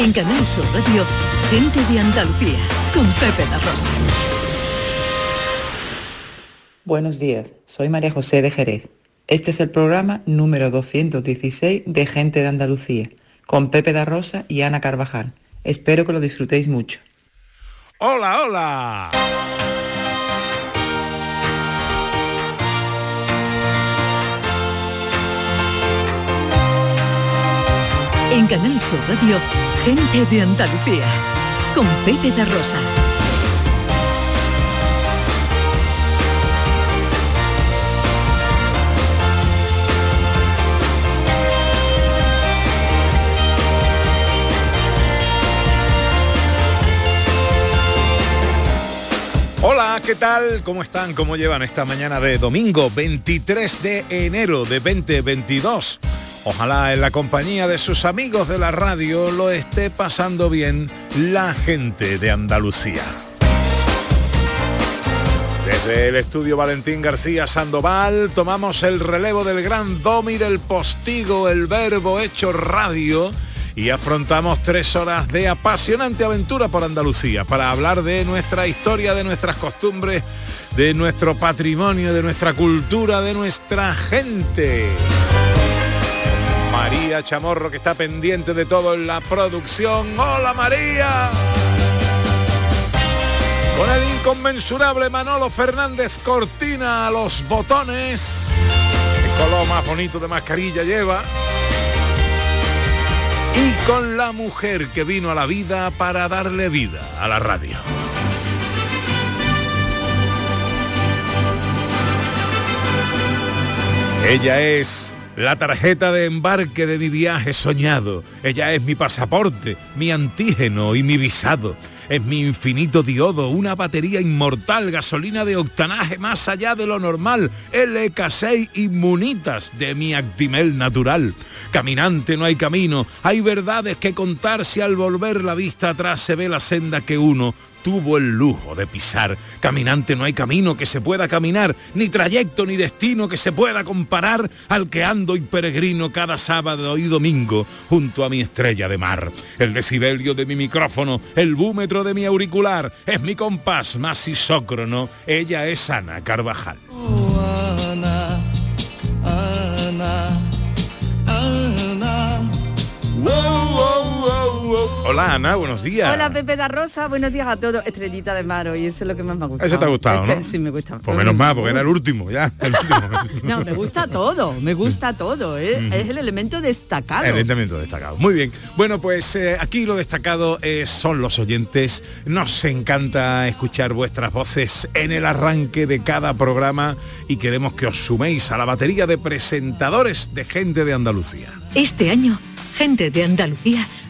En Canal Sur Radio, Gente de Andalucía, con Pepe La Rosa. Buenos días, soy María José de Jerez. Este es el programa número 216 de Gente de Andalucía, con Pepe da Rosa y Ana Carvajal. Espero que lo disfrutéis mucho. ¡Hola, hola! En Canal Sur Radio, Gente de Andalucía, con Pepe da Rosa. Hola, ¿qué tal? ¿Cómo están? ¿Cómo llevan esta mañana de domingo 23 de enero de 2022? Ojalá en la compañía de sus amigos de la radio lo esté pasando bien la gente de Andalucía. Desde el estudio Valentín García Sandoval tomamos el relevo del gran domi del postigo, el verbo hecho radio y afrontamos tres horas de apasionante aventura por Andalucía para hablar de nuestra historia, de nuestras costumbres, de nuestro patrimonio, de nuestra cultura, de nuestra gente. María Chamorro que está pendiente de todo en la producción. ¡Hola María! Con el inconmensurable Manolo Fernández Cortina a los botones. El color más bonito de mascarilla lleva y con la mujer que vino a la vida para darle vida a la radio. Ella es la tarjeta de embarque de mi viaje soñado. Ella es mi pasaporte, mi antígeno y mi visado. Es mi infinito diodo, una batería inmortal, gasolina de octanaje más allá de lo normal, LK6 inmunitas de mi Actimel natural. Caminante no hay camino, hay verdades que contar si al volver la vista atrás se ve la senda que uno tuvo el lujo de pisar. Caminante no hay camino que se pueda caminar, ni trayecto ni destino que se pueda comparar al que ando y peregrino cada sábado y domingo junto a mi estrella de mar. El decibelio de mi micrófono, el búmetro de mi auricular, es mi compás más isócrono. Ella es Ana Carvajal. Ana, Hola Ana, buenos días. Hola Pepe da Rosa, buenos días a todos. Estrellita de mar hoy, eso es lo que más me ha gustado. Eso te ha gustado, Es que ¿no? Sí, me gusta. Pues menos mal, porque era el último, ya. el último. No, me gusta todo, me gusta todo. ¿eh? Es el elemento destacado. Evidentemente destacado. Muy bien. Bueno, pues eh, aquí lo destacado es- son los oyentes. Nos encanta escuchar vuestras voces en el arranque de cada programa y queremos que os suméis a la batería de presentadores de gente de Andalucía. Este año, Gente de Andalucía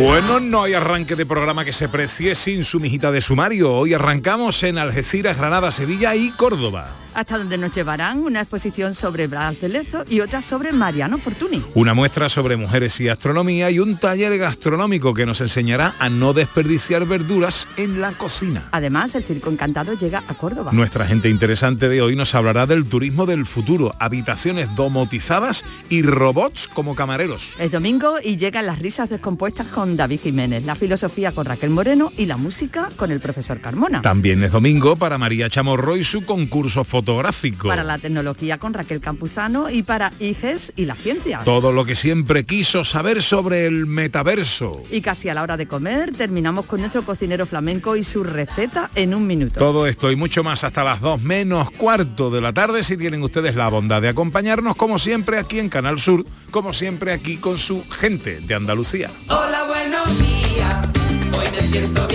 Bueno, no hay arranque de programa que se precie sin su mijita de sumario. Hoy arrancamos en Algeciras, Granada, Sevilla y Córdoba. Hasta donde nos llevarán una exposición sobre Blas de Lezo y otra sobre Mariano Fortuny. Una muestra sobre mujeres y astronomía y un taller gastronómico que nos enseñará a no desperdiciar verduras en la cocina. Además, el Circo Encantado llega a Córdoba. Nuestra gente interesante de hoy nos hablará del turismo del futuro, habitaciones domotizadas y robots como camareros. Es domingo y llegan las risas descompuestas con David Jiménez, la filosofía con Raquel Moreno y la música con el profesor Carmona. También es domingo para María Chamorro y su concurso fotográfico. Para la tecnología con Raquel Campuzano y para IGES y la ciencia. Todo lo que siempre quiso saber sobre el metaverso. Y casi a la hora de comer terminamos con nuestro cocinero flamenco y su receta en un minuto. Todo esto y mucho más hasta las 2 menos cuarto de la tarde si tienen ustedes la bondad de acompañarnos como siempre aquí en Canal Sur, como siempre aquí con su gente de Andalucía. Hola, buenos días, hoy me siento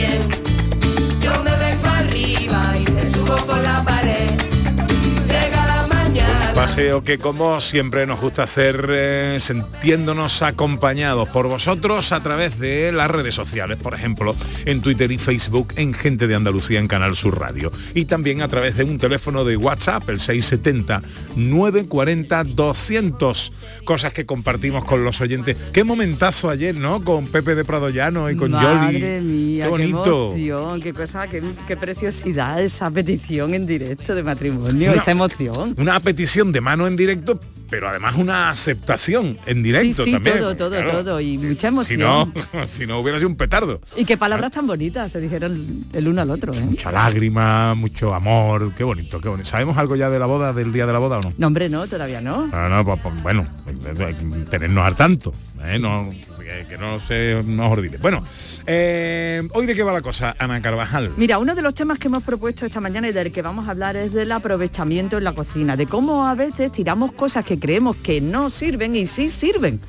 Paseo que como siempre nos gusta hacer eh, sintiéndonos acompañados por vosotros a través de las redes sociales, por ejemplo, en Twitter y Facebook, en Gente de Andalucía en Canal Sur Radio. Y también a través de un teléfono de WhatsApp, el 670-940-200. Cosas que compartimos con los oyentes. Qué momentazo ayer, ¿no? Con Pepe de Pradoyano y con Yoli. Madre mía, Qué bonito. emoción, qué cosa, qué, qué preciosidad esa petición en directo de matrimonio, Una- esa emoción. Una petición de mano en directo, pero además una aceptación en directo sí, sí, también. todo, todo, Claro. todo, y mucha Si no, emoción. si no hubiera sido un petardo. Y qué palabras tan bonitas se dijeron el uno al otro, ¿eh? Mucha lágrima, mucho amor, qué bonito, qué bonito. ¿Sabemos algo ya de la boda, del día de la boda o no? No, hombre, no, todavía no. Ah, no, pues, pues, bueno, hay que tenernos al tanto, ¿eh? no, que, que no se nos olvide. Bueno, eh, hoy de qué va la cosa, Ana Carvajal. Mira, uno de los temas que hemos propuesto esta mañana y del que vamos a hablar es del aprovechamiento en la cocina, de cómo a veces tiramos cosas que creemos que no sirven y sí sirven.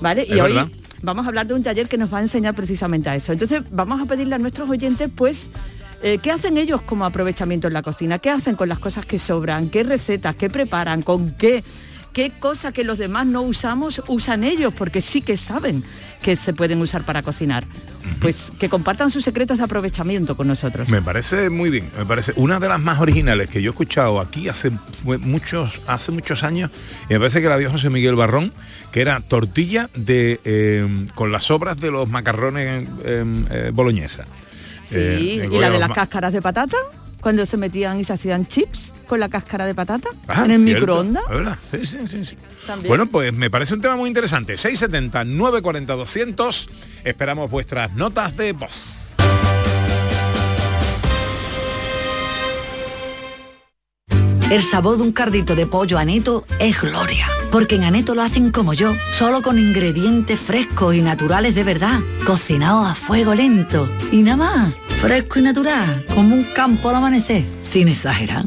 ¿vale? Es y hoy vamos a hablar de un taller que nos va a enseñar precisamente a eso. Entonces, vamos a pedirle a nuestros oyentes, pues, eh, ¿qué hacen ellos como aprovechamiento en la cocina? ¿Qué hacen con las cosas que sobran? ¿Qué recetas? ¿Qué preparan? ¿Con qué? ¿Qué cosa que los demás no usamos usan ellos? Porque sí que saben que se pueden usar para cocinar. Pues que compartan sus secretos de aprovechamiento con nosotros. Me parece muy bien, me parece una de las más originales que yo he escuchado aquí hace muchos, hace muchos años, y me parece que la dio José Miguel Barrón, que era tortilla de eh, con las sobras de los macarrones eh, eh, boloñesa. Sí, Eh, y la de las cáscaras de patata, cuando se metían y se hacían chips con la cáscara de patata Ah, en el cierto, microondas. es verdad, sí, sí, sí, sí. También. Bueno, pues me parece un tema muy interesante. 670 940 200. Esperamos vuestras notas de voz. El sabor de un cardito de pollo aneto es gloria. Porque en Aneto lo hacen como yo, solo con ingredientes frescos y naturales de verdad, cocinados a fuego lento. Y nada más, fresco y natural, como un campo al amanecer, sin exagerar.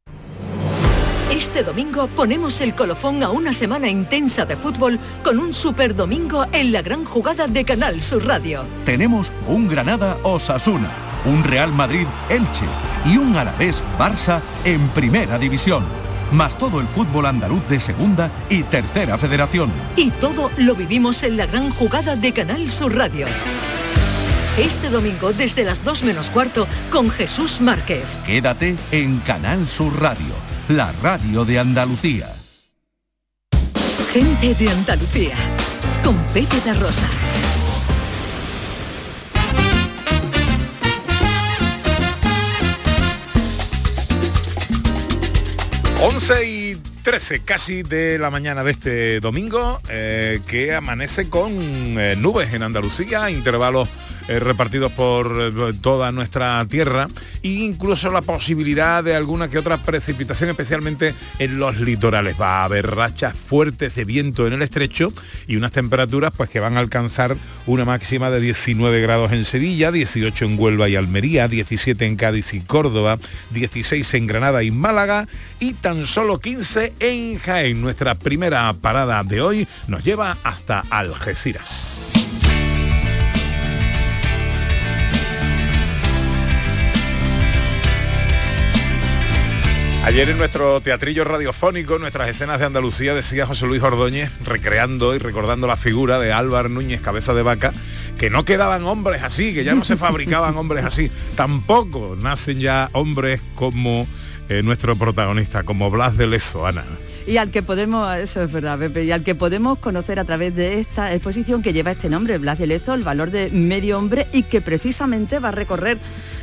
Este domingo ponemos el colofón a una semana intensa de fútbol con un super domingo en la gran jugada de Canal Sur Radio. Tenemos un Granada Osasuna, un Real Madrid Elche y un Alavés Barça en Primera División. Más todo el fútbol andaluz de Segunda y Tercera Federación. Y todo lo vivimos en la gran jugada de Canal Sur Radio. Este domingo desde las 2 menos cuarto con Jesús Márquez. Quédate en Canal Sur Radio, la radio de Andalucía. Gente de Andalucía con Pepe da Rosa. 11 y 13 casi de la mañana de este domingo, eh, que amanece con eh, nubes en Andalucía, intervalos eh, repartidos por eh, toda nuestra tierra e incluso la posibilidad de alguna que otra precipitación, especialmente en los litorales. Va a haber rachas fuertes de viento en el estrecho y unas temperaturas pues que van a alcanzar una máxima de 19 grados en Sevilla, 18 en Huelva y Almería, 17 en Cádiz y Córdoba, 16 en Granada y Málaga y tan solo 15 en Jaén. Nuestra primera parada de hoy nos lleva hasta Algeciras. Ayer en nuestro teatrillo radiofónico, nuestras escenas de Andalucía, decía José Luis Ordóñez, recreando y recordando la figura de Álvaro Núñez Cabeza de Vaca, que no quedaban hombres así, que ya no se fabricaban hombres así. Tampoco nacen ya hombres como eh, nuestro protagonista, como Blas de Lezo, Ana. Y al que podemos, eso es verdad, Pepe, y al que podemos conocer a través de esta exposición que lleva este nombre, Blas de Lezo, el valor de medio hombre, y que precisamente va a recorrer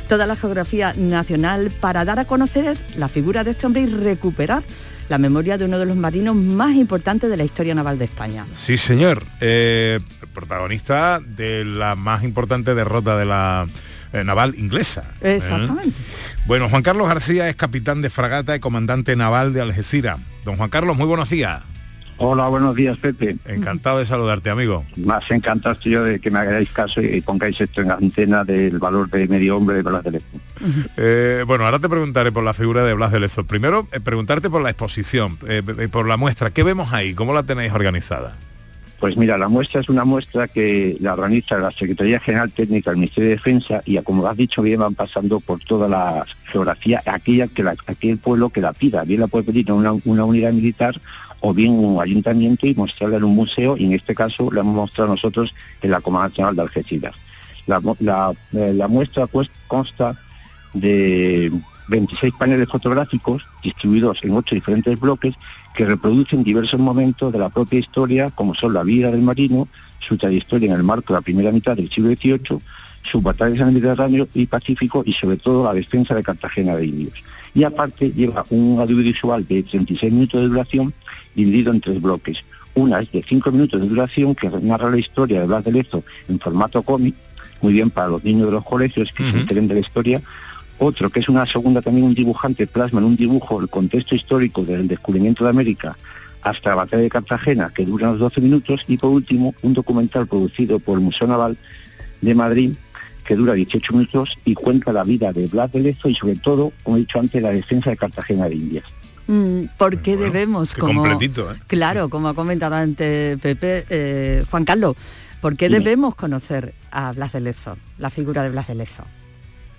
toda la geografía nacional para dar a conocer la figura de este hombre y recuperar la memoria de uno de los marinos más importantes de la historia naval de España. Sí, señor. Eh, protagonista de la más importante derrota de la eh, naval inglesa. ¿eh? Exactamente. Bueno, Juan Carlos García es capitán de fragata y comandante naval de Algeciras. Don Juan Carlos, muy buenos días. Hola, buenos días, Pepe. Encantado de saludarte, amigo. Más encantado estoy yo de que me hagáis caso y pongáis esto en la antena del valor de medio hombre de Blas de Lezo. Eh, bueno, ahora te preguntaré por la figura de Blas de Lezo. Primero, eh, preguntarte por la exposición, eh, por la muestra. ¿Qué vemos ahí? ¿Cómo la tenéis organizada? Pues mira, la muestra es una muestra que la organiza la Secretaría General Técnica del Ministerio de Defensa y como has dicho bien van pasando por toda la geografía, aquella que la, aquel pueblo que la pida, bien la puede pedir una unidad militar o bien un ayuntamiento y mostrarla en un museo y en este caso la hemos mostrado nosotros en la Comanda Nacional de Algeciras. La, eh, muestra pues, consta de 26 paneles fotográficos distribuidos en ocho diferentes bloques que reproducen diversos momentos de la propia historia, como son la vida del marino, su trayectoria en el marco de la primera mitad del siglo XVIII, sus batallas en el Mediterráneo y Pacífico y sobre todo la defensa de Cartagena de Indios. Y aparte lleva un audiovisual de 36 minutos de duración dividido en tres bloques. Una es de 5 minutos de duración que narra la historia de Blas de Lezo en formato cómic, muy bien para los niños de los colegios que se enteren de la historia. Otro, que es una segunda también un dibujante, plasma en un dibujo el contexto histórico del descubrimiento de América hasta la batalla de Cartagena, que dura unos 12 minutos. Y por último, un documental producido por el Museo Naval de Madrid, que dura 18 minutos y cuenta la vida de Blas de Lezo y sobre todo, como he dicho antes, la defensa de Cartagena de Indias. Mm, ¿Por qué debemos, qué como, completito, ¿eh? claro, como ha comentado antes Pepe, eh, Juan Carlos, ¿por qué Dime. debemos conocer a Blas de Lezo, la figura de Blas de Lezo?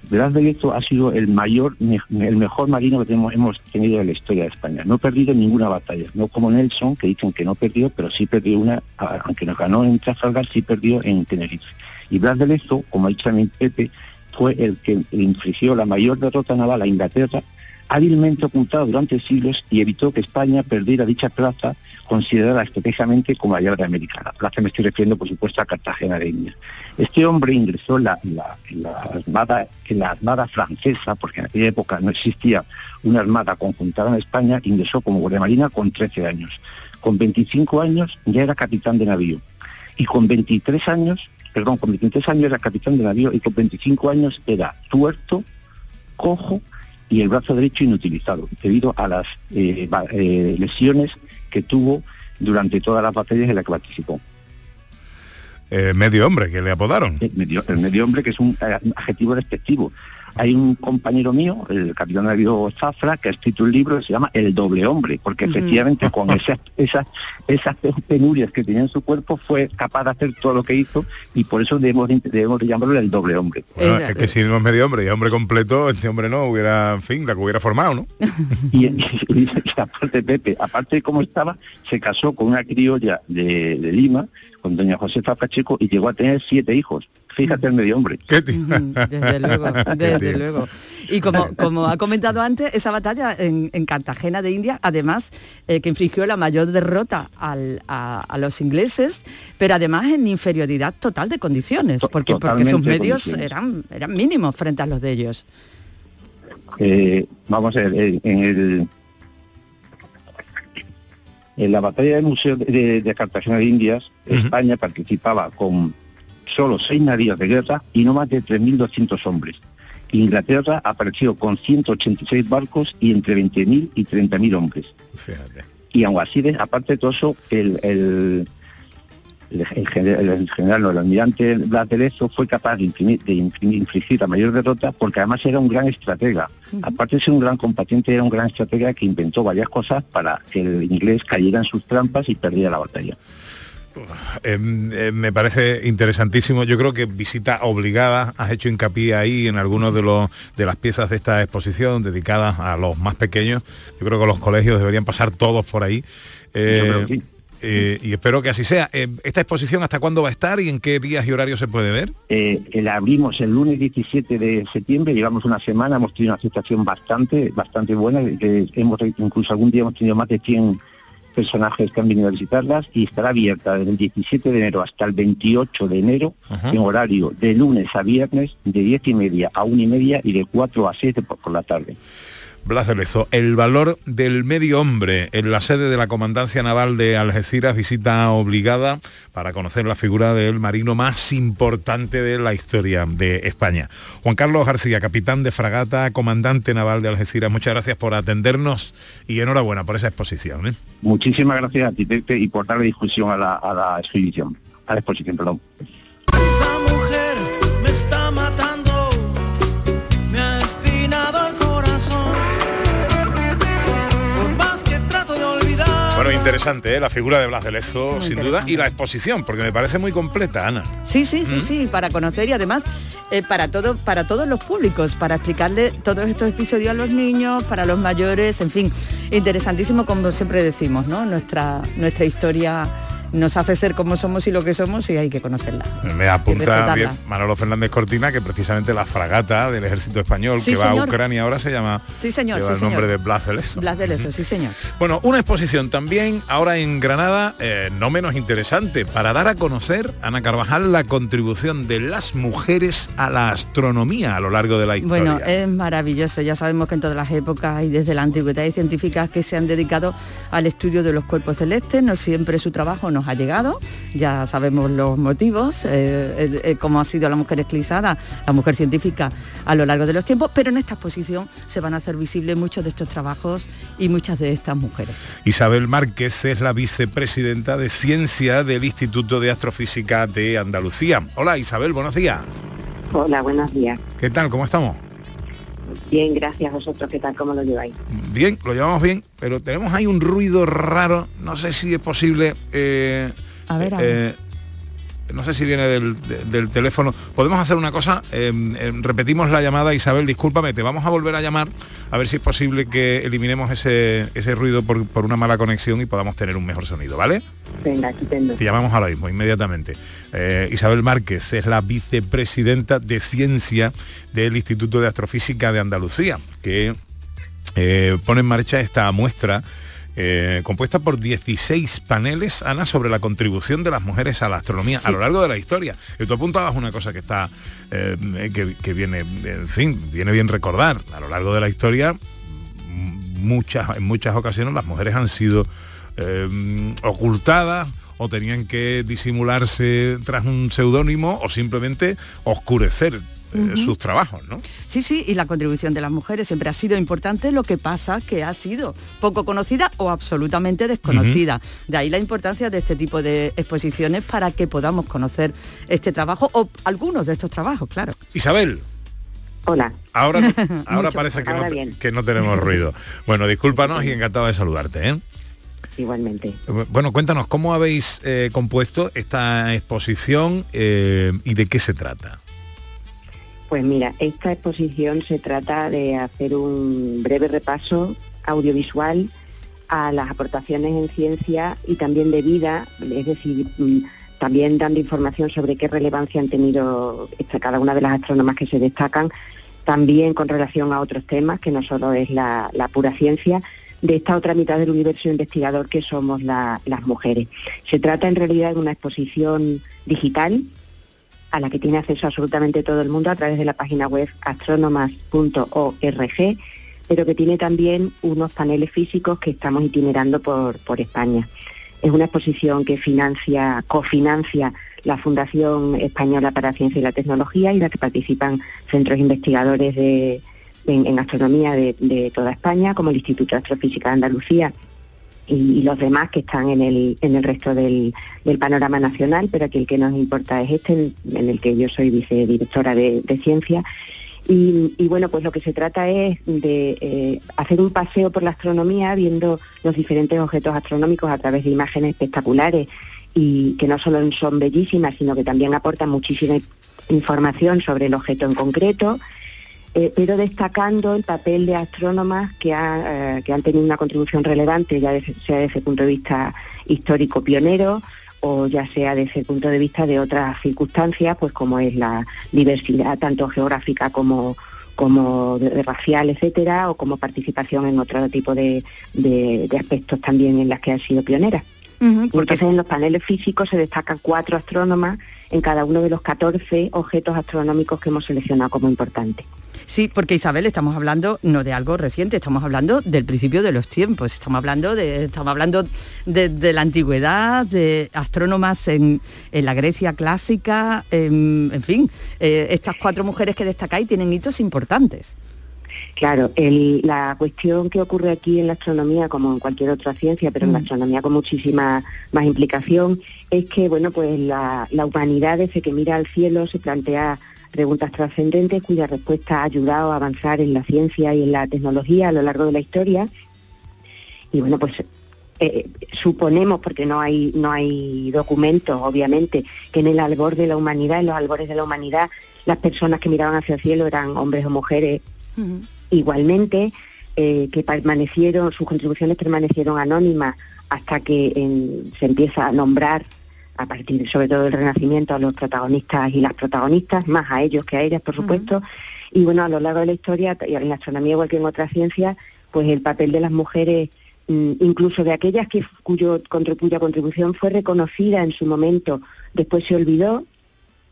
Blas de Lezo ha sido el mayor, el mejor marino que tenemos, hemos tenido en la historia de España. No ha perdido ninguna batalla, no como Nelson, que dicen que no perdió, pero sí perdió una, aunque nos ganó en Trafalgar, sí perdió en Tenerife. Y Blas de Lezo, como ha dicho también Pepe, fue el que infligió la mayor derrota naval a Inglaterra, hábilmente ocultado durante siglos y evitó que España perdiera dicha plaza considerada estratégicamente como la llave. La plaza me estoy refiriendo, por supuesto, a Cartagena de Indias. Este hombre ingresó en la, armada, en la armada francesa, porque en aquella época no existía una armada conjuntada en España, ingresó como guardia marina con 13 años. Con 25 años ya era capitán de navío. Y con 23 años, perdón, con 23 años era capitán de navío y con 25 años era tuerto, cojo y el brazo derecho inutilizado, debido a las eh, eh, lesiones que tuvo durante todas las batallas en las que participó. Eh, medio hombre, que le apodaron. El medio, el medio hombre, que es un adjetivo despectivo. Hay un compañero mío, el capitán de navío Zafra, que ha escrito un libro que se llama El doble hombre, porque efectivamente con esas, esas, esas penurias que tenía en su cuerpo fue capaz de hacer todo lo que hizo y por eso debemos, de- debemos de llamarlo el doble hombre. Bueno, es que si no es medio hombre y hombre completo, este hombre no hubiera, en fin, la que hubiera formado, ¿no? y, y- y aparte Pepe, aparte de cómo estaba, se casó con una criolla de, de Lima, con doña Josefa Pacheco, y llegó a tener siete hijos. Fíjate el medio hombre. Desde luego, desde luego. Y como, como ha comentado antes, esa batalla en, en Cartagena de India, además, eh, que infligió la mayor derrota al- a, a los ingleses, pero además en inferioridad total de condiciones, porque, porque sus medios eran, eran mínimos frente a los de ellos. Eh, vamos a ver, en el en la batalla del Museo de, de- de Cartagena de Indias, España participaba con solo seis navíos de guerra y no más de 3.200 hombres. Inglaterra apareció con 186 barcos y entre 20.000 y 30.000 hombres. Fíjate. Y aún así, de- aparte de todo eso, el, el, el, el general, el general, no, el almirante Blas de Lezo fue capaz de, infligir la mayor derrota porque además era un gran estratega. Aparte de ser un gran combatiente, era un gran estratega que inventó varias cosas para que el inglés cayera en sus trampas y perdiera la batalla. Eh, eh, me parece interesantísimo. Yo creo que visita obligada. Has hecho hincapié ahí en algunos de los de las piezas de esta exposición dedicadas a los más pequeños. Yo creo que los colegios deberían pasar todos por ahí. Eh, sí. eh, y espero que así sea. Eh, ¿Esta exposición hasta cuándo va a estar y en qué días y horarios se puede ver? Eh, la abrimos el lunes 17 de septiembre, llevamos una semana, hemos tenido una aceptación bastante, bastante buena, hemos incluso algún día hemos tenido más de 100 personajes que han venido a visitarlas y estará abierta desde el 17 de enero hasta el 28 de enero Ajá. en horario de lunes a viernes de 10 y media a 1 y media y de 4 a 7 por, por la tarde. Blas de Lezo, el valor del medio hombre en la sede de la Comandancia Naval de Algeciras, visita obligada para conocer la figura del marino más importante de la historia de España. Juan Carlos García, capitán de fragata, comandante naval de Algeciras, muchas gracias por atendernos y enhorabuena por esa exposición. ¿eh? Muchísimas gracias a y por darle difusión a la, a la exhibición, a la exposición, perdón. Interesante, ¿eh? la figura de Blas de Lezo, sin duda, y la exposición, porque me parece muy completa, Ana. Sí, sí, sí, ¿Mm? sí, para conocer y además eh, para todo, para todos los públicos, para explicarle todos estos episodios a los niños, para los mayores, en fin, interesantísimo como siempre decimos, ¿no? Nuestra, nuestra historia nos hace ser como somos y lo que somos y hay que conocerla. Me apunta bien Manolo Fernández Cortina que precisamente la fragata del ejército español Sí, que va señor. a Ucrania ahora se llama Sí, señor, lleva sí, el señor. nombre de Blas de Lezo. Blas de Lezo, sí, señor. Bueno, una exposición también ahora en Granada, eh, no menos interesante, para dar a conocer, Ana Carvajal, la contribución de las mujeres a la astronomía a lo largo de la historia. Bueno, es maravilloso. Ya sabemos que en todas las épocas y desde la antigüedad hay científicas que se han dedicado al estudio de los cuerpos celestes. No siempre su trabajo nos ha llegado. Ya sabemos los motivos, eh, eh, cómo ha sido la mujer esclizada, la mujer científica a lo largo de los tiempos. Pero en esta exposición se van a hacer visibles muchos de estos trabajos y muchas de estas mujeres. Isabel Márquez es la vicepresidenta de Ciencia del Instituto de Astrofísica de Andalucía. Hola Isabel, buenos días. Hola, buenos días. ¿Qué tal? ¿Cómo estamos? Bien, gracias vosotros. ¿Qué tal? ¿Cómo lo lleváis? Bien, lo llevamos bien, pero tenemos ahí un ruido raro. No sé si es posible. eh, A ver, a eh, no sé si viene del, de- del teléfono. Podemos hacer una cosa. eh, eh, repetimos la llamada, Isabel. Discúlpame, te vamos a volver a llamar a ver si es posible que eliminemos ese, ese ruido por, por una mala conexión y podamos tener un mejor sonido, ¿vale? Venga, estupendo. Te llamamos ahora mismo, inmediatamente. Eh, Isabel Márquez es la vicepresidenta de Ciencia del Instituto de Astrofísica de Andalucía, que pone en marcha esta muestra eh, compuesta por 16 paneles, Ana, sobre la contribución de las mujeres a la astronomía a lo largo de la historia. Y tú apuntabas una cosa que está, eh, que, que viene, en fin, viene bien recordar. A lo largo de la historia, muchas, en muchas ocasiones las mujeres han sido eh, ocultadas o tenían que disimularse tras un seudónimo o simplemente oscurecer sus trabajos, ¿no? Sí, sí, y la contribución de las mujeres siempre ha sido importante, lo que pasa que ha sido poco conocida o absolutamente desconocida. De ahí la importancia de este tipo de exposiciones para que podamos conocer este trabajo o algunos de estos trabajos, claro. Isabel. Hola. Ahora, ahora parece que no, bien. que no tenemos ruido. Bueno, discúlpanos y encantado de saludarte. ¿eh? Igualmente. Bueno, cuéntanos, ¿cómo habéis eh, compuesto esta exposición eh, y de qué se trata? Pues mira, esta exposición se trata de hacer un breve repaso audiovisual a las aportaciones en ciencia y también de vida, es decir, mm, también dando información sobre qué relevancia han tenido cada una de las astrónomas que se destacan, también con relación a otros temas, que no solo es la, pura ciencia, de esta otra mitad del universo investigador que somos la- las mujeres. Se trata en realidad de una exposición digital a la que tiene acceso absolutamente todo el mundo a través de la página web astronomas.org, pero que tiene también unos paneles físicos que estamos itinerando por, por España. Es una exposición que financia, cofinancia la Fundación Española para Ciencia y la Tecnología y en la que participan centros investigadores de, en, en astronomía de, de toda España, como el Instituto de Astrofísica de Andalucía y, los demás que están en el, en el resto del, panorama nacional, pero aquí el que nos importa es este, en, en el que yo soy vicedirectora de, de ciencia. Y, y bueno, pues lo que se trata es de eh, hacer un paseo por la astronomía viendo los diferentes objetos astronómicos a través de imágenes espectaculares y que no solo son bellísimas, sino que también aportan muchísima información sobre el objeto en concreto. Eh, pero destacando el papel de astrónomas que, ha, eh, que han tenido una contribución relevante, ya sea desde el punto de vista histórico pionero o ya sea desde el punto de vista de otras circunstancias, pues como es la diversidad tanto geográfica como como de- de racial, etcétera, o como participación en otro tipo de, de- de aspectos también en las que han sido pioneras. Entonces en los paneles físicos se destacan cuatro astrónomas en cada uno de los 14 objetos astronómicos que hemos seleccionado como importantes. Sí, porque Isabel, estamos hablando no de algo reciente, estamos hablando del principio de los tiempos, estamos hablando de, estamos hablando de, de la antigüedad, de astrónomas en, en la Grecia clásica, en, en fin, eh, estas cuatro mujeres que destacáis tienen hitos importantes. Claro, el- la cuestión que ocurre aquí en la astronomía, como en cualquier otra ciencia, pero en la astronomía con muchísima más implicación, es que bueno, pues la, la humanidad desde que mira al cielo se plantea preguntas trascendentes cuya respuesta ha ayudado a avanzar en la ciencia y en la tecnología a lo largo de la historia. Y bueno, pues eh, suponemos, porque no hay, no hay documentos, obviamente, que en el albor de la humanidad, en los albores de la humanidad, las personas que miraban hacia el cielo eran hombres o mujeres igualmente, eh, que permanecieron, sus contribuciones permanecieron anónimas hasta que en- se empieza a nombrar a partir sobre todo del Renacimiento a los protagonistas y las protagonistas, más a ellos que a ellas, por supuesto. Y bueno, a lo largo de la historia, y en la astronomía igual que en otras ciencias, pues el papel de las mujeres, mm, incluso de aquellas que cuyo, cuya contribución fue reconocida en su momento, después se olvidó.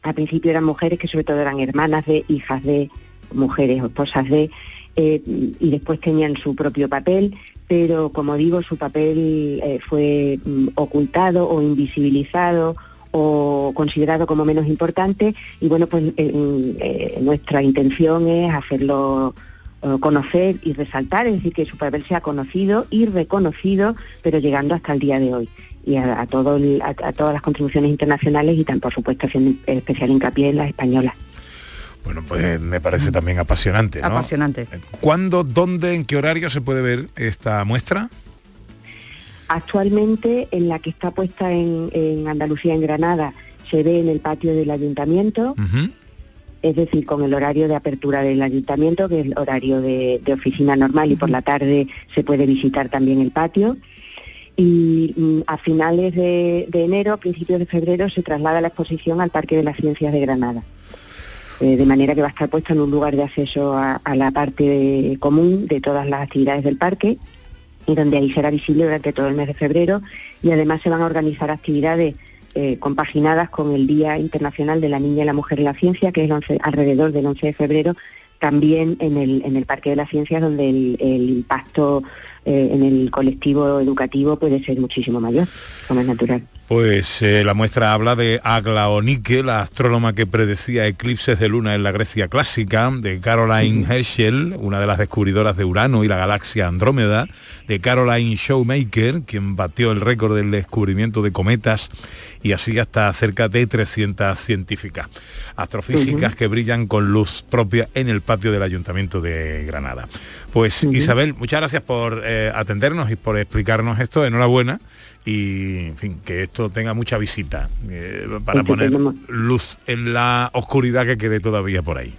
Al principio eran mujeres que sobre todo eran hermanas de, hijas de, mujeres o esposas de, eh, y después tenían su propio papel, pero como digo, su papel eh, fue mm, ocultado o invisibilizado o considerado como menos importante y bueno, pues eh, nuestra intención es hacerlo eh, conocer y resaltar, es decir, que su papel sea conocido y reconocido, pero llegando hasta el día de hoy y a- a todas las contribuciones internacionales y tan por supuesto haciendo especial hincapié en las españolas. Bueno, pues me parece también apasionante, ¿no? Apasionante. ¿Cuándo, dónde, en qué horario se puede ver esta muestra? Actualmente en la que está puesta en, en Andalucía, en Granada, se ve en el patio del ayuntamiento, es decir, con el horario de apertura del ayuntamiento, que es el horario de, de oficina normal, y por la tarde se puede visitar también el patio. Y mm, a finales de, de enero, principios de febrero, se traslada la exposición al Parque de las Ciencias de Granada. Eh, de manera que va a estar puesta en un lugar de acceso a, la parte común de todas las actividades del parque y donde ahí será visible durante todo el mes de febrero y además se van a organizar actividades eh, compaginadas con el Día Internacional de la Niña y la Mujer en la Ciencia, que es el 11 alrededor del 11 de febrero, también en el, en el Parque de las Ciencias, donde el, el impacto eh, en el colectivo educativo puede ser muchísimo mayor, como es natural. Pues eh, la muestra habla de Aglaonike, la astrónoma que predecía eclipses de luna en la Grecia clásica, de Caroline Herschel, una de las descubridoras de Urano y la galaxia Andrómeda, de Caroline Showmaker, quien batió el récord del descubrimiento de cometas, y así hasta cerca de 300 científicas, astrofísicas que brillan con luz propia en el patio del Ayuntamiento de Granada. Pues Isabel, muchas gracias por eh, atendernos y por explicarnos esto, enhorabuena y en fin, que esto tenga mucha visita eh, para poner luz en la oscuridad que quede todavía por ahí.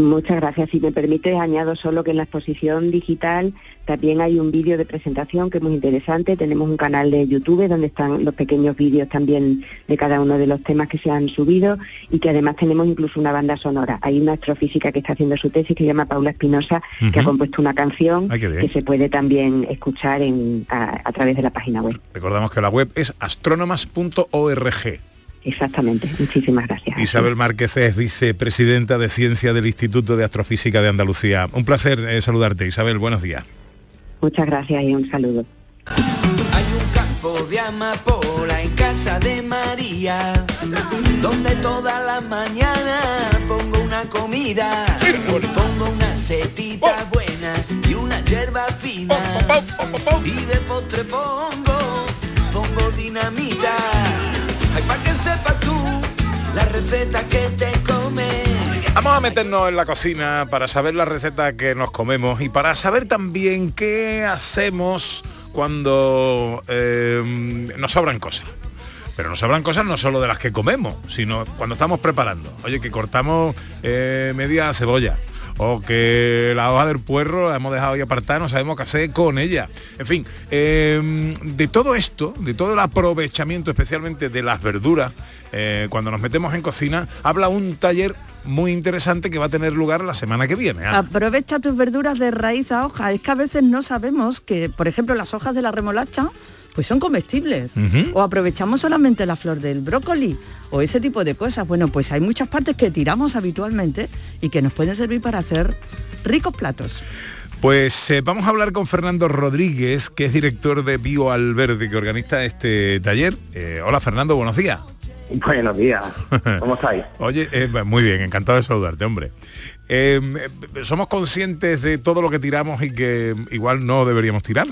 Muchas gracias. Si me permite, añado solo que en la exposición digital también hay un vídeo de presentación que es muy interesante. Tenemos un canal de YouTube donde están los pequeños vídeos también de cada uno de los temas que se han subido y que además tenemos incluso una banda sonora. Hay una astrofísica que está haciendo su tesis que se llama Paula Espinosa, que ha compuesto una canción bien. que se puede también escuchar en- a, a través de la página web. Recordamos que la web es astrónomas.org. Exactamente. Muchísimas gracias. Isabel Márquez es vicepresidenta de Ciencia del Instituto de Astrofísica de Andalucía. Un placer eh, saludarte, Isabel. Buenos días. Muchas gracias y un saludo. campo de amapola en casa de María, donde todas las mañanas pongo una comida, pongo una setita buena y una hierba fina, y de postre pongo, pongo dinamita, tú la receta que te. Vamos a meternos en la cocina para saber la receta que nos comemos y para saber también qué hacemos cuando eh, nos sobran cosas. Pero nos sobran cosas no solo de las que comemos, sino cuando estamos preparando. Oye, que cortamos eh, media cebolla o que la hoja del puerro la hemos dejado ahí apartada, no sabemos qué hacer con ella. En fin, eh, de todo esto, de todo el aprovechamiento, especialmente de las verduras, eh, cuando nos metemos en cocina, habla un taller muy interesante que va a tener lugar la semana que viene. Aprovecha tus verduras de raíz a hoja. Es que a veces no sabemos que, por ejemplo, las hojas de la remolacha pues son comestibles. O aprovechamos solamente la flor del brócoli o ese tipo de cosas. Bueno, pues hay muchas partes que tiramos habitualmente y que nos pueden servir para hacer ricos platos. Pues eh, vamos a hablar con Fernando Rodríguez, que es director de Bio Alverde, que organiza este taller. Eh, hola Fernando, buenos días. Buenos días, ¿cómo estáis? Oye, eh, muy bien, encantado de saludarte, hombre. Eh, eh, ¿Somos conscientes de todo lo que tiramos y que igual no deberíamos tirar?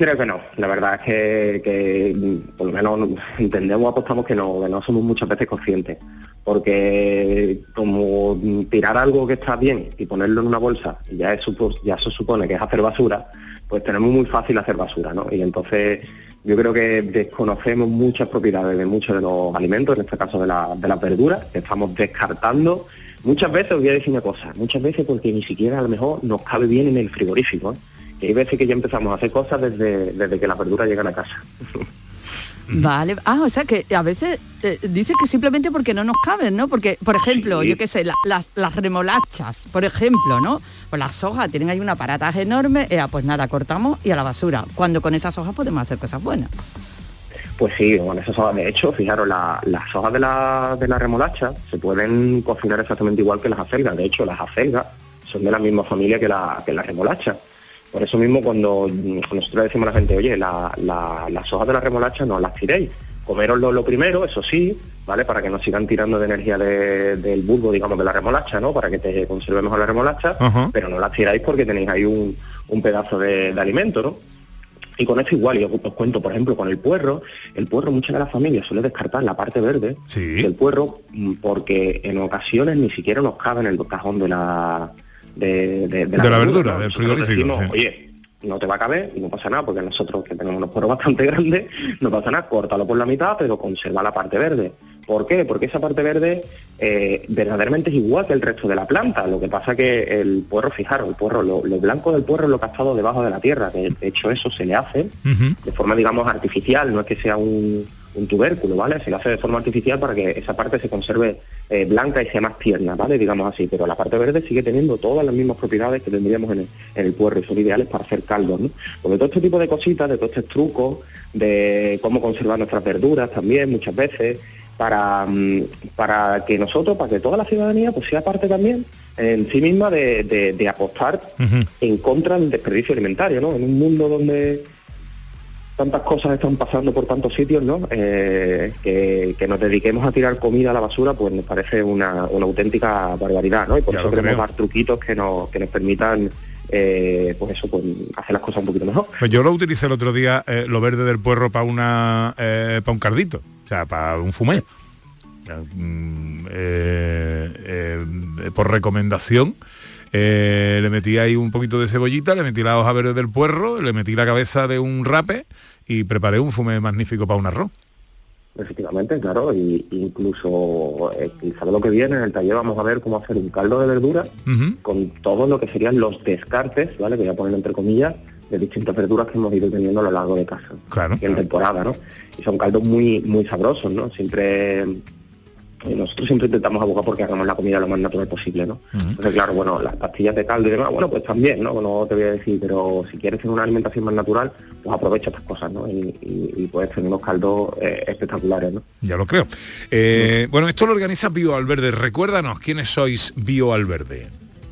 Creo que no, la verdad es que, por lo menos entendemos, apostamos que no, que no somos muchas veces conscientes, porque como tirar algo que está bien y ponerlo en una bolsa, ya eso, ya eso supone que es hacer basura, pues tenemos muy fácil hacer basura, ¿no? Y entonces yo creo que desconocemos muchas propiedades de muchos de los alimentos, en este caso de las verduras, que estamos descartando. Muchas veces, os voy a decir una cosa, muchas veces porque ni siquiera a lo mejor nos cabe bien en el frigorífico, ¿eh? Hay veces que ya empezamos a hacer cosas desde, desde que las verduras llegan a casa. Vale, ah, o sea que a veces eh, dice que simplemente porque no nos caben, ¿no? Porque, por ejemplo, Sí. yo qué sé, la- las, las remolachas, por ejemplo, ¿no? Pues las hojas tienen ahí un aparataje enorme, eh, pues nada, cortamos y a la basura. Cuando con esas hojas podemos hacer cosas buenas. Pues sí, bueno, esas hojas, de hecho, fijaros, la- las hojas de la, de la remolacha se pueden cocinar exactamente igual que las acelgas. De hecho, las acelgas son de la misma familia que la, que la remolacha. Por eso mismo cuando nosotros decimos a la gente, oye, la- la- las hojas de la remolacha no las tiréis, coméroslo lo primero, eso sí, ¿vale? Para que no sigan tirando de energía de- del bulbo, digamos, de la remolacha, ¿no? Para que te conserve mejor la remolacha, pero no las tiráis porque tenéis ahí un, un pedazo de, de alimento, ¿no? Y con esto igual, yo os cuento, por ejemplo, con el puerro, el puerro muchas de las familias suele descartar la parte verde del puerro mm, porque en ocasiones ni siquiera nos cabe en el cajón de la de, de- De la verdura, del frigorífico, decimos, sí. Oye, no te va a caber y no pasa nada, porque nosotros que tenemos unos puerros bastante grandes, no pasa nada, córtalo por la mitad, pero conserva la parte verde. ¿Por qué? Porque esa parte verde eh, verdaderamente es igual que el resto de la planta. Lo que pasa que el puerro, fijaros, el puerro, lo, lo blanco del puerro es lo que ha estado debajo de la tierra, que de hecho eso se le hace de forma, digamos, artificial, no es que sea un, un tubérculo, ¿vale? Se le hace de forma artificial para que esa parte se conserve eh, blanca y sea más tierna, ¿vale? Digamos así, pero la parte verde sigue teniendo todas las mismas propiedades que tendríamos en el, en el puerro y son ideales para hacer caldos, ¿no? Porque todo este tipo de cositas, de todos estos trucos, de cómo conservar nuestras verduras también muchas veces, para, mm, para que nosotros, para que toda la ciudadanía pues sea parte también en sí misma de, de- de apostar en contra del desperdicio alimentario, ¿no? En un mundo donde tantas cosas están pasando por tantos sitios, ¿no? Eh, que, que nos dediquemos a tirar comida a la basura, pues nos parece una, una auténtica barbaridad, ¿no? Y por Ya eso queremos creo. dar truquitos que nos, que nos permitan, eh, pues eso, pues hacer las cosas un poquito mejor. Pues yo lo utilicé el otro día, eh, lo verde del puerro para una para un cardito, o sea, para un fumé. Mm, eh, eh, por recomendación. eh, le metí ahí un poquito de cebollita, le metí la hoja verde del puerro, le metí la cabeza de un rape y preparé un fumé magnífico para un arroz. Efectivamente, claro, y incluso eh, quizá lo que viene en el taller vamos a ver cómo hacer un caldo de verdura con todo lo que serían los descartes, ¿vale? Que voy a poner entre comillas, de distintas verduras que hemos ido teniendo a lo largo de casa. Claro. Y en temporada, ¿no? Y son caldos muy, muy sabrosos, ¿no? Siempre eh, nosotros siempre intentamos abogar porque hagamos la comida lo más natural posible, ¿no? Entonces, claro, bueno, las pastillas de caldo y demás, bueno, pues también, ¿no? No te voy a decir, pero si quieres tener una alimentación más natural, pues aprovecha estas cosas, ¿no? Y, y- y puedes tener unos caldos eh, espectaculares, ¿no? Ya lo creo. Eh, bueno, esto lo organiza Bio Alverde. Recuérdanos quiénes sois Bio Alverde.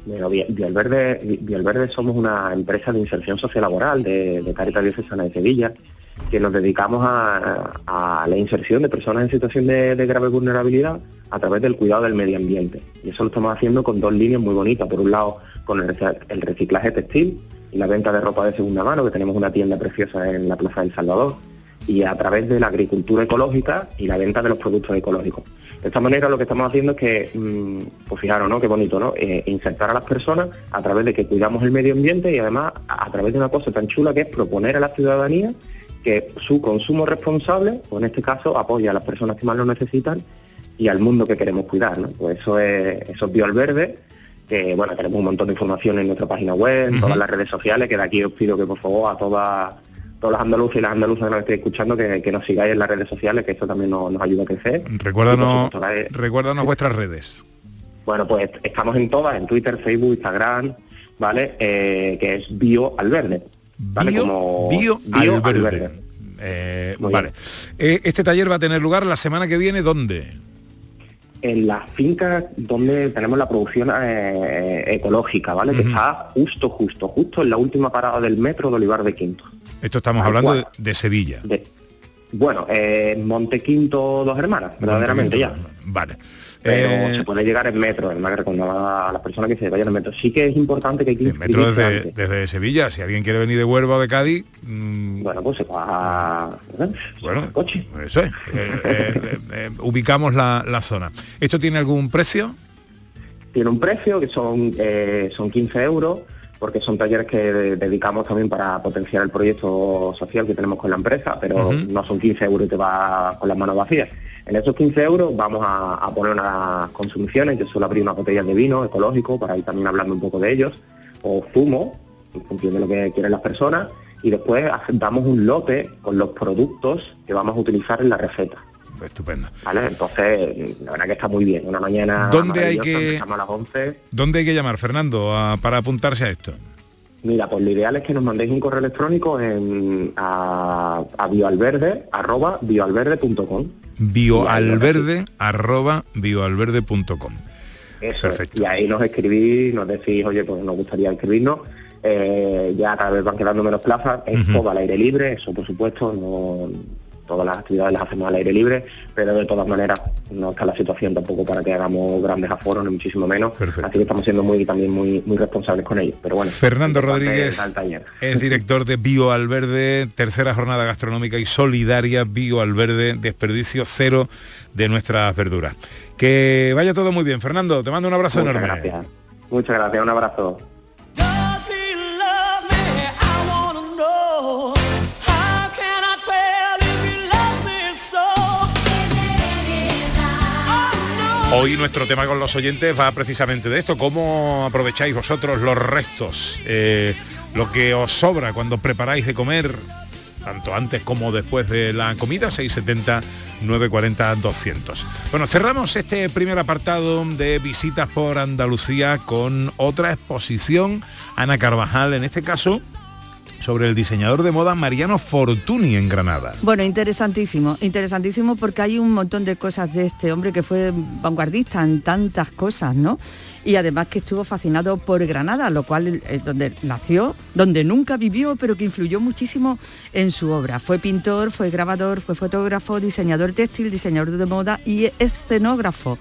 Bueno, Vi- Vialverde somos una empresa de inserción sociolaboral de, de Caritas Diocesana de Sevilla, que nos dedicamos a, la inserción de personas en situación de, grave vulnerabilidad a través del cuidado del medio ambiente. Y eso lo estamos haciendo con dos líneas muy bonitas. Por un lado, con el, reci- el reciclaje textil y la venta de ropa de segunda mano, que tenemos una tienda preciosa en la Plaza del Salvador, y a través de la agricultura ecológica y la venta de los productos ecológicos. De esta manera lo que estamos haciendo es que, mm, pues fijaros, ¿no? Qué bonito, ¿no? Eh, insertar a las personas a través de que cuidamos el medio ambiente y además a través de una cosa tan chula que es proponer a la ciudadanía que su consumo responsable, o en este caso apoya a las personas que más lo necesitan, y al mundo que queremos cuidar, ¿no? Pues eso es, eso es Bioalverde, que bueno, tenemos un montón de información en nuestra página web, en todas las redes sociales, que de aquí os pido que por favor a todas todos los andaluces y las andaluzas que nos estéis escuchando que, que nos sigáis en las redes sociales, que esto también nos, nos ayuda a crecer. Recuérdanos, la- recuérdanos vuestras redes. bueno, pues estamos en todas, en Twitter, Facebook, Instagram, ¿vale? Eh, que es BioAlverde. ¿Vale? Bio- Como Bio Bioalverde. Alverde. Eh, vale. Eh, este taller va a tener lugar la semana que viene, ¿dónde? En la finca donde tenemos la producción eh, ecológica, ¿vale? Que está justo, justo, justo en la última parada del metro de Olivar de Quinto. Esto estamos hablando de, Sevilla. De- bueno, eh, Monte Quinto Dos Hermanas, verdaderamente ya. Vale. Pero Eh, se puede llegar en metro, además que recomendaba a las personas que se vayan en metro. Sí que es importante que hay que metro desde, desde Sevilla, si alguien quiere venir de Huelva o de Cádiz, mm, Bueno, pues se va bueno, eso es. Eh, eh, ubicamos la, la zona. ¿Esto tiene algún precio? Tiene un precio que son, son 15 euros, porque son talleres que de- dedicamos también para potenciar el proyecto social que tenemos con la empresa, pero no son 15 euros y te vas con las manos vacías. En esos 15 euros vamos a, a poner unas consumiciones, yo suelo abrir unas botellas de vino ecológico para ir también hablando un poco de ellos, o zumo, en función de lo que quieren las personas, y después damos un lote con los productos que vamos a utilizar en la receta. Estupendo. ¿Vale? Entonces, la verdad que está muy bien. Una mañana ¿Dónde hay que- empezamos a las 11. ¿Dónde hay que llamar, Fernando, a- para apuntarse a esto? Mira, pues lo ideal es que nos mandéis un correo electrónico en, a, a bioalverde, arroba bioalverde.com. bioalverde arroba bioalverde.com Eso es. Y ahí nos escribís, nos decís, oye, pues nos gustaría escribirnos. Eh, ya cada vez van quedando menos plazas, es todo al aire libre, eso por supuesto, no todas las actividades las hacemos al aire libre, pero de todas maneras no está la situación tampoco para que hagamos grandes aforos, ni muchísimo menos. Así que estamos siendo muy también muy muy responsables con ello. Pero bueno, Fernando Rodríguez es director de Bio Alverde, tercera jornada gastronómica y solidaria Bio Alverde, desperdicio cero de nuestras verduras. Que vaya todo muy bien, Fernando, te mando un abrazo Muchas enorme. gracias. Muchas gracias, un abrazo. Hoy nuestro tema con los oyentes va precisamente de esto, cómo aprovecháis vosotros los restos, eh, lo que os sobra cuando preparáis de comer, tanto antes como después de la comida, 670 940 200. Bueno, cerramos este primer apartado de visitas por Andalucía con otra exposición, Ana Carvajal, en este caso, sobre el diseñador de moda Mariano Fortuny en Granada. Bueno, interesantísimo, interesantísimo porque hay un montón de cosas de este hombre que fue vanguardista en tantas cosas, ¿no? Y además que estuvo fascinado por Granada, lo cual es donde nació, donde nunca vivió, pero que influyó muchísimo en su obra. Fue pintor, fue grabador, fue fotógrafo, diseñador textil, diseñador de moda y escenógrafo.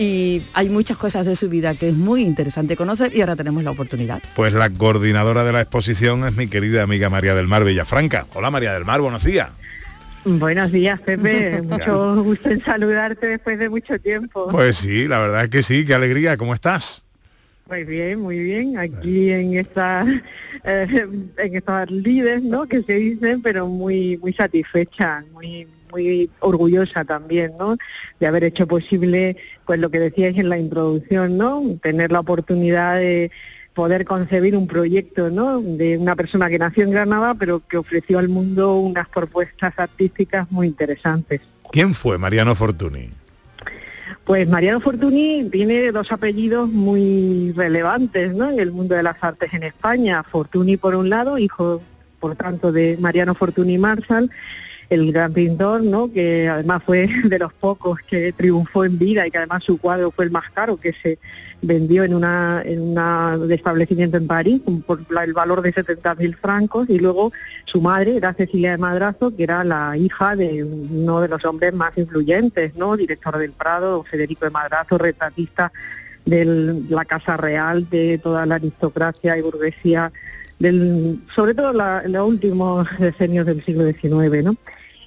Y hay muchas cosas de su vida que es muy interesante conocer y ahora tenemos la oportunidad. Pues la coordinadora de la exposición es mi querida amiga María del Mar Villafranca. Hola María del Mar, buenos días. Buenos días, Pepe. Mucho gusto en saludarte después de mucho tiempo. Pues sí, la verdad es que sí, qué alegría, ¿cómo estás? Muy bien, muy bien. Aquí en esta, eh, en estas líderes, ¿no? Que se dicen, pero muy, muy satisfecha, muy, muy orgullosa también, ¿no? De haber hecho posible, pues lo que decíais en la introducción, ¿no? Tener la oportunidad de poder concebir un proyecto, ¿no? De una persona que nació en Granada, pero que ofreció al mundo unas propuestas artísticas muy interesantes. ¿Quién fue Mariano Fortuny? Pues Mariano Fortuny tiene dos apellidos muy relevantes ¿no? en el mundo de las artes en España. Fortuny por un lado, hijo por tanto de Mariano Fortuny Marshall, el gran pintor, ¿no? que además fue de los pocos que triunfó en vida y que además su cuadro fue el más caro que se vendió en una en un establecimiento en París por el valor de 70.000 francos y luego su madre era Cecilia de Madrazo, que era la hija de uno de los hombres más influyentes, ¿no? Director del Prado, Federico de Madrazo, retratista de la Casa Real, de toda la aristocracia y burguesía, del, sobre todo la- los últimos decenios del siglo XIX, ¿no?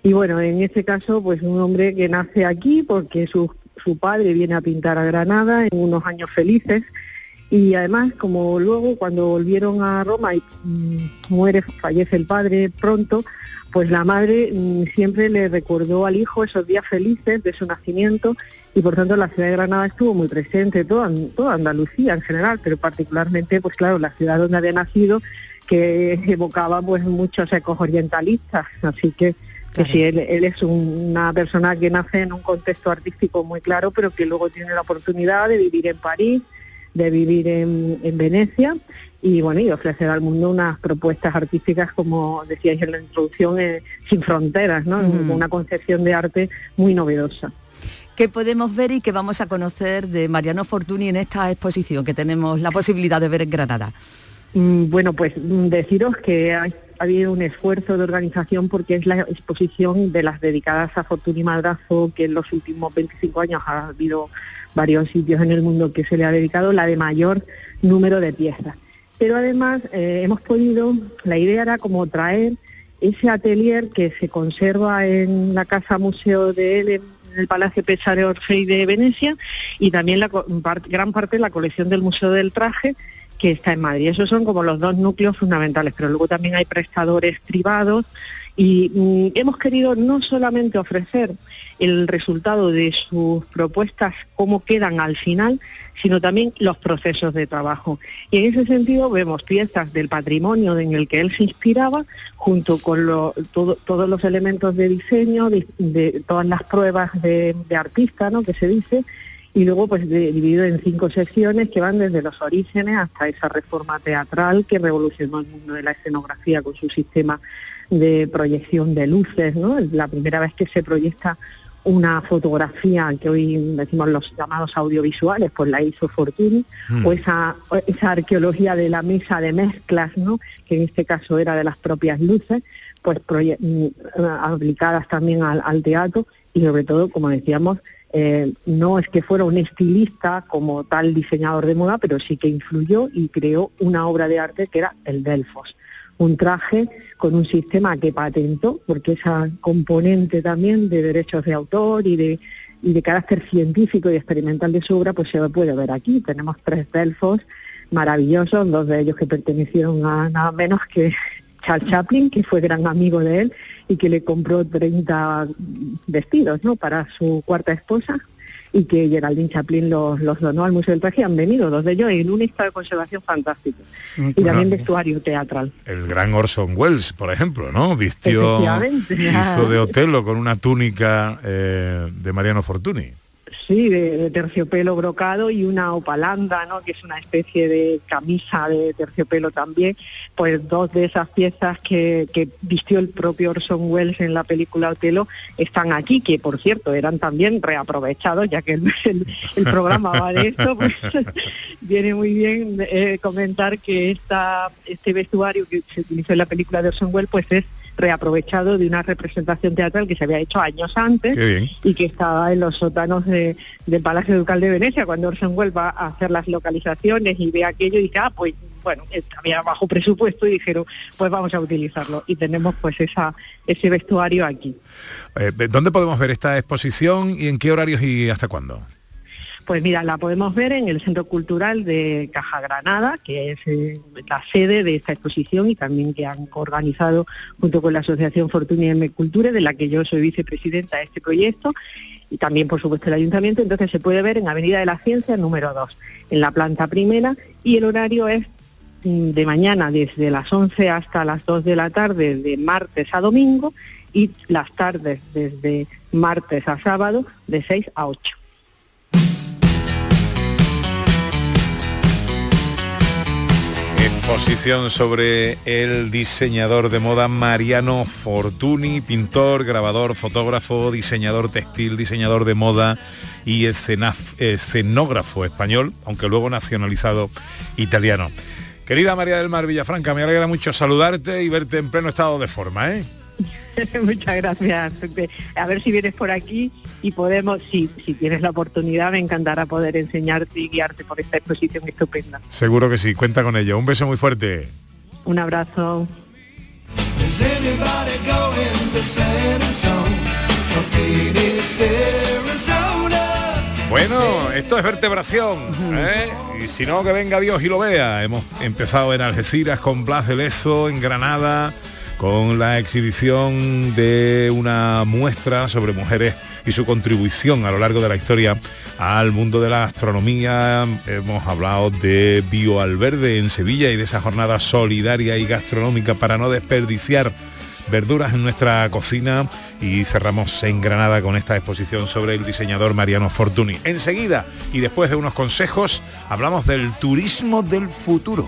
Y bueno, en este caso, pues un hombre que nace aquí porque su, su padre viene a pintar a Granada en unos años felices. Y además como luego cuando volvieron a Roma y mm, muere, fallece el padre pronto, pues la madre mm, siempre le recordó al hijo esos días felices de su nacimiento. Y por tanto la ciudad de Granada estuvo muy presente, toda, toda Andalucía en general, pero particularmente, pues claro, la ciudad donde había nacido, que evocaba pues muchos ecos orientalistas, así que que sí, él, él es un- una persona que nace en un contexto artístico muy claro, pero que luego tiene la oportunidad de vivir en París, de vivir en, en Venecia y bueno, y ofrecer al mundo unas propuestas artísticas, como decíais en la introducción, eh, sin fronteras, ¿no? Mm. Una concepción de arte muy novedosa. ¿Qué podemos ver y qué vamos a conocer de Mariano Fortuny en esta exposición que tenemos la posibilidad de ver en Granada? Mm, Bueno, pues mm, deciros que ha habido un esfuerzo de organización porque es la exposición de las dedicadas a Fortuny Madrazo, que en los últimos 25 años ha habido varios sitios en el mundo que se le ha dedicado, la de mayor número de piezas. Pero además eh, hemos podido, la idea era como traer ese atelier que se conserva en la Casa Museo de él en el Palacio Pesare Orfei de Venecia y también gran parte de la colección del Museo del Traje que está en Madrid. Esos son como los dos núcleos fundamentales, pero luego también hay prestadores privados y mm, hemos querido no solamente ofrecer el resultado de sus propuestas, cómo quedan al final, sino también los procesos de trabajo. Y en ese sentido vemos piezas del patrimonio en el que él se inspiraba, junto con lo- todo- todos los elementos de diseño, todas las pruebas de, de artista, ¿no? que se dice, y luego pues de- dividido en cinco secciones que van desde los orígenes hasta esa reforma teatral que revolucionó el mundo de la escenografía con su sistema de proyección de luces, ¿no? La primera vez que se proyecta una fotografía que hoy decimos los llamados audiovisuales, pues la hizo Fortuny, Mm. o esa, arqueología de la mesa de mezclas, ¿no? que en este caso era de las propias luces, pues mm, aplicadas también al, al teatro y sobre todo, como decíamos, eh, no es que fuera un estilista como tal diseñador de moda, pero sí que influyó y creó una obra de arte que era el Delfos un traje con un sistema que patentó, porque esa componente también de derechos de autor y de, y de carácter científico y experimental de su obra, pues se puede ver aquí. Tenemos tres delfos maravillosos, dos de ellos que pertenecieron a nada menos que Charles Chaplin, que fue gran amigo de él y que le compró 30 vestidos ¿no? para su cuarta esposa y que Geraldine Chaplin los, los donó al Museo del Traje. Han venido dos de ellos en un estado de conservación fantástico. Y también vestuario teatral. El gran Orson Welles, por ejemplo, ¿no? Vistió, hizo de Otelo con una túnica eh, de Mariano Fortuny. Sí, de, terciopelo brocado y una opalanda, ¿no? que es una especie de camisa de terciopelo también. Pues dos de esas piezas que, que vistió el propio Orson Welles en la película Otelo están aquí, que por cierto eran también reaprovechados, ya que el programa va de esto, pues viene muy bien eh, comentar que esta, este vestuario que se utilizó en la película de Orson Welles pues es reaprovechado de una representación teatral que se había hecho años antes y que estaba en los sótanos de- del Palacio Ducal de Venecia cuando Orson Welles va a hacer las localizaciones y ve aquello y dice, ah, pues bueno, eh, había bajo presupuesto y dijeron, pues vamos a utilizarlo. Y tenemos pues esa ese vestuario aquí. Eh, ¿Dónde podemos ver esta exposición y en qué horarios y hasta cuándo? Pues mira, la podemos ver en el Centro Cultural de Caja Granada, que es eh, la sede de esta exposición y también que han organizado junto con la Asociación Fortuna M Culture, de la que yo soy vicepresidenta de este proyecto, y también por supuesto el Ayuntamiento. Entonces se puede ver en Avenida de la Ciencia número 2, en la planta primera, y el horario es mm, de mañana desde las 11 hasta las 2 de la tarde, de martes a domingo, y las tardes desde martes a sábado, de 6 a 8. Exposición sobre el diseñador de moda Mariano Fortuny, pintor, grabador, fotógrafo, diseñador textil, diseñador de moda y escenógrafo español, aunque luego nacionalizado italiano. Querida María del Mar Villafranca, me alegra mucho saludarte y verte en pleno estado de forma, ¿eh? Muchas gracias. A ver si vienes por aquí y podemos, si, si tienes la oportunidad, me encantará poder enseñarte y guiarte por esta exposición estupenda. Seguro que sí, cuenta con ello. Un beso muy fuerte. Un abrazo. Bueno, esto es vertebración, ¿eh? Y si no, que venga Dios y lo vea. Hemos empezado en Algeciras con Blas de Lezo, en Granada, con la exhibición de una muestra sobre mujeres y su contribución a lo largo de la historia al mundo de la astronomía. Hemos hablado de Bio al Verde en Sevilla y de esa jornada solidaria y gastronómica para no desperdiciar verduras en nuestra cocina y cerramos en Granada con esta exposición sobre el diseñador Mariano Fortuny. Enseguida y después de unos consejos hablamos del turismo del futuro.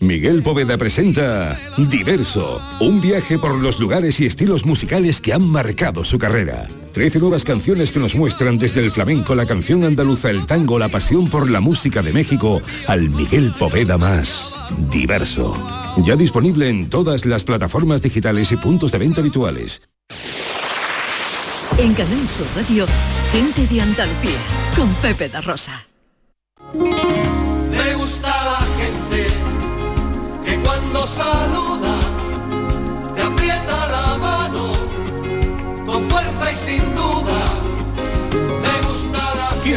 Miguel Poveda presenta Diverso, un viaje por los lugares y estilos musicales que han marcado su carrera. Trece nuevas canciones que nos muestran desde el flamenco, la canción andaluza, el tango, la pasión por la música de México, al Miguel Poveda más. Diverso. Ya disponible en todas las plataformas digitales y puntos de venta habituales. En Canal Sur Radio, gente de Andalucía, con Pepe da Rosa. Que cuando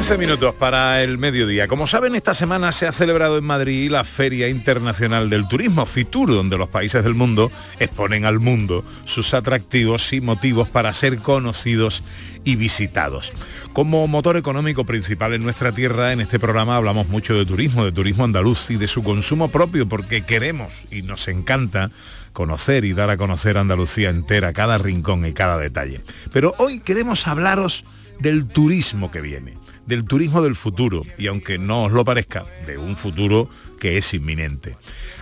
15 minutos para el mediodía. Como saben, esta semana se ha celebrado en Madrid la Feria Internacional del Turismo, FITUR, donde los países del mundo exponen al mundo sus atractivos y motivos para ser conocidos y visitados. Como motor económico principal en nuestra tierra, en este programa hablamos mucho de turismo, de turismo andaluz y de su consumo propio, porque queremos y nos encanta conocer y dar a conocer Andalucía entera, cada rincón y cada detalle. Pero hoy queremos hablaros del turismo que viene, del turismo del futuro, y aunque no os lo parezca, de un futuro que es inminente.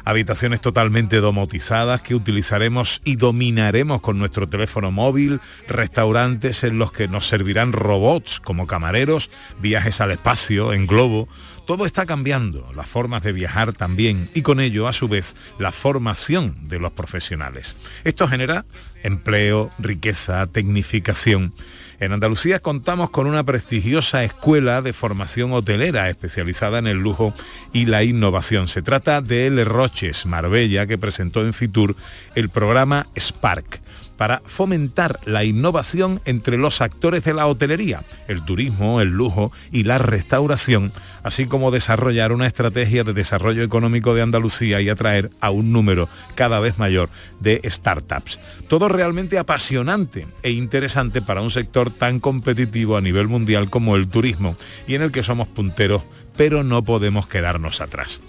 Habitaciones totalmente domotizadas que utilizaremos y dominaremos con nuestro teléfono móvil, restaurantes en los que nos servirán robots como camareros, viajes al espacio en globo, todo está cambiando, las formas de viajar también y con ello, a su vez, la formación de los profesionales. Esto genera empleo, riqueza, tecnificación. En Andalucía contamos con una prestigiosa escuela de formación hotelera especializada en el lujo y la innovación. Se trata de L. Roches Marbella, que presentó en Fitur el programa Spark para fomentar la innovación entre los actores de la hotelería, el turismo, el lujo y la restauración, así como desarrollar una estrategia de desarrollo económico de Andalucía y atraer a un número cada vez mayor de startups. Todo realmente apasionante e interesante para un sector tan competitivo a nivel mundial como el turismo y en el que somos punteros, pero no podemos quedarnos atrás.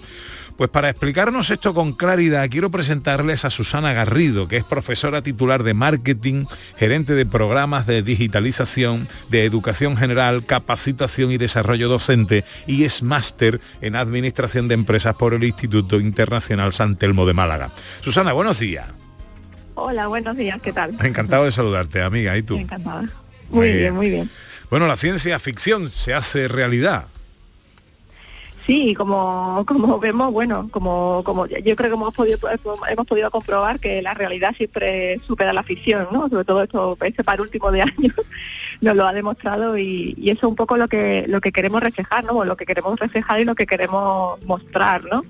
Pues para explicarnos esto con claridad, quiero presentarles a Susana Garrido, que es profesora titular de marketing, gerente de programas de digitalización, de educación general, capacitación y desarrollo docente y es máster en administración de empresas por el Instituto Internacional San Telmo de Málaga. Susana, buenos días. Hola, buenos días, ¿qué tal? Encantado de saludarte, amiga. ¿Y tú? Encantada. Muy bien, muy bien. Bueno, la ciencia ficción se hace realidad. Sí, como, como vemos, bueno, como, como yo creo que hemos podido hemos podido comprobar que la realidad siempre supera la ficción, ¿no? Sobre todo esto, este par último de años nos lo ha demostrado y, y eso es un poco lo que lo que queremos reflejar, ¿no? Lo que queremos reflejar y lo que queremos mostrar, ¿no?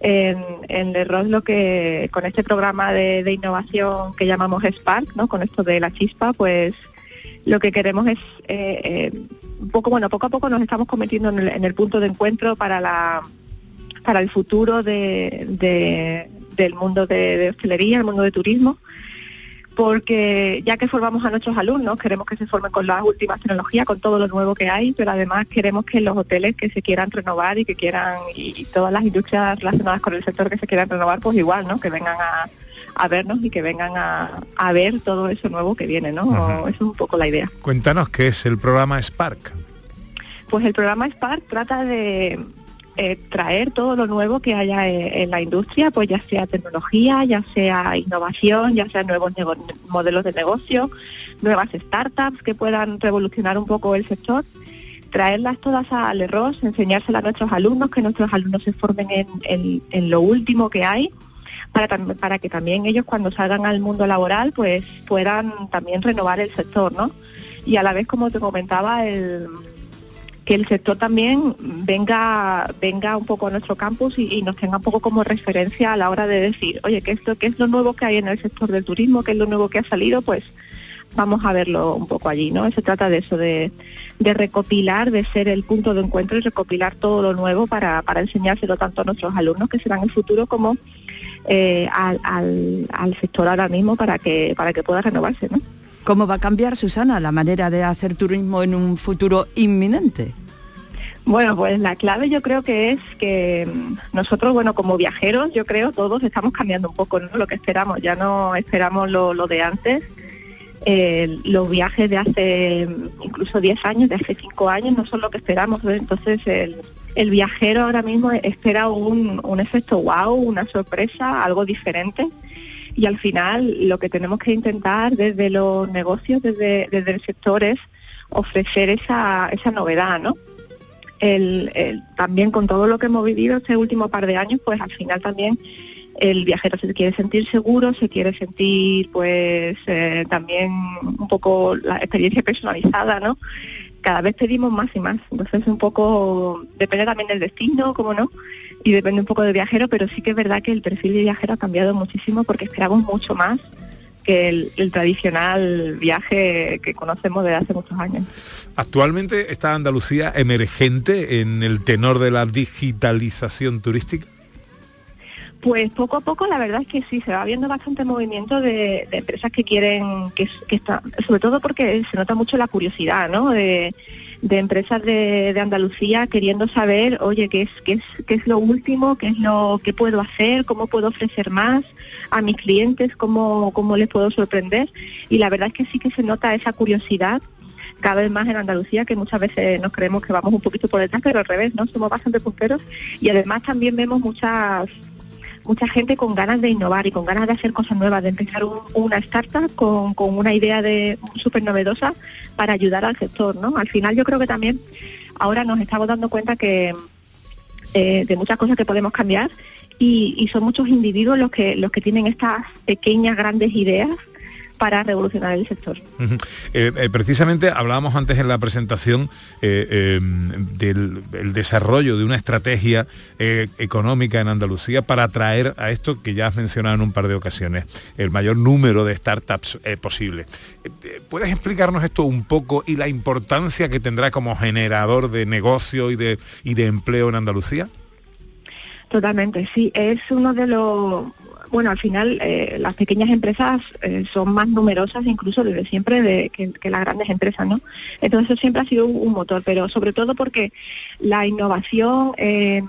En, en The lo que con este programa de, de innovación que llamamos Spark, ¿no? Con esto de la chispa, pues lo que queremos es eh, eh, poco bueno poco a poco nos estamos convirtiendo en el, en el punto de encuentro para la para el futuro de, de- del mundo de, de hostelería el mundo de turismo porque ya que formamos a nuestros alumnos, queremos que se formen con las últimas tecnologías, con todo lo nuevo que hay, pero además queremos que los hoteles que se quieran renovar y que quieran, y todas las industrias relacionadas con el sector que se quieran renovar, pues igual, ¿no? Que vengan a, a vernos y que vengan a, a, ver todo eso nuevo que viene, ¿no? Eso es un poco la idea. Cuéntanos qué es el programa Spark. Pues el programa Spark trata de eh, traer todo lo nuevo que haya eh, en, la industria, pues ya sea tecnología, ya sea innovación, ya sea nuevos modelos de negocio, nuevas startups que puedan revolucionar un poco el sector, traerlas todas a Lerros, enseñárselas a nuestros alumnos, que nuestros alumnos se formen en, lo último que hay. Para, para que también ellos cuando salgan al mundo laboral pues puedan también renovar el sector, ¿no? Y a la vez, como te comentaba, el, que el sector también venga venga un poco a nuestro campus y, nos tenga un poco como referencia a la hora de decir, oye, ¿qué es, lo, ¿qué es lo nuevo que hay en el sector del turismo? ¿Qué es lo nuevo que ha salido? Pues vamos a verlo un poco allí, ¿no? Se trata de eso, de, recopilar, de ser el punto de encuentro y recopilar todo lo nuevo para, para enseñárselo tanto a nuestros alumnos, que serán el futuro, como eh, al, al, sector ahora mismo para que, para que pueda renovarse, ¿no? ¿Cómo va a cambiar, Susana, la manera de hacer turismo en un futuro inminente? Bueno, pues la clave yo creo que es que mm, nosotros, bueno, como viajeros, yo creo todos estamos cambiando un poco ¿no? lo que esperamos, ya no esperamos lo, de antes. los viajes de hace mm, incluso 10 años, de hace 5 años, no son lo que esperamos. Entonces el, viajero ahora mismo espera un, un efecto wow, una sorpresa, algo diferente y al final lo que tenemos que intentar desde los negocios, desde, desde el sector es ofrecer esa, esa novedad, ¿no? El, también con todo lo que hemos vivido este último par de años, pues al final también el viajero se quiere sentir seguro, se quiere sentir pues eh, también un poco la experiencia personalizada, ¿no? Cada vez pedimos más y más, entonces un poco, depende también del destino, como no, y depende un poco del viajero, pero sí que es verdad que el perfil de viajero ha cambiado muchísimo porque esperamos mucho más que el, tradicional viaje que conocemos desde hace muchos años. ¿Actualmente está Andalucía emergente en el tenor de la digitalización turística? Pues poco a poco la verdad es que sí, se va viendo bastante movimiento de, empresas que quieren, que, que sobre todo porque se nota mucho la curiosidad, ¿no? De, de empresas de, Andalucía queriendo saber, oye, ¿qué es, qué, es, qué es lo último, qué es lo que puedo hacer, cómo puedo ofrecer más a mis clientes, cómo, cómo les puedo sorprender. Y la verdad es que sí que se nota esa curiosidad cada vez más en Andalucía, que muchas veces nos creemos que vamos un poquito por detrás, pero al revés, ¿no? Somos bastante punteros y además también vemos muchas mucha gente con ganas de innovar y con ganas de hacer cosas nuevas, de empezar una startup con, una idea de súper novedosa para ayudar al sector, ¿no? Al final yo creo que también ahora nos estamos dando cuenta que eh, de muchas cosas que podemos cambiar y, y, son muchos individuos los que los que tienen estas pequeñas grandes ideas para revolucionar el sector. Eh, eh, precisamente hablábamos antes en la presentación eh, del desarrollo de una estrategia económica en Andalucía para atraer a esto que ya has mencionado en un par de ocasiones, el mayor número de startups posible. ¿Puedes explicarnos esto un poco y la importancia que tendrá como generador de negocio y de, y de empleo en Andalucía? Totalmente, sí, es uno de los bueno, al final eh, las pequeñas empresas eh, son más numerosas incluso desde siempre de, que, las grandes empresas, ¿no? Entonces eso siempre ha sido un, motor, pero sobre todo porque la innovación, eh,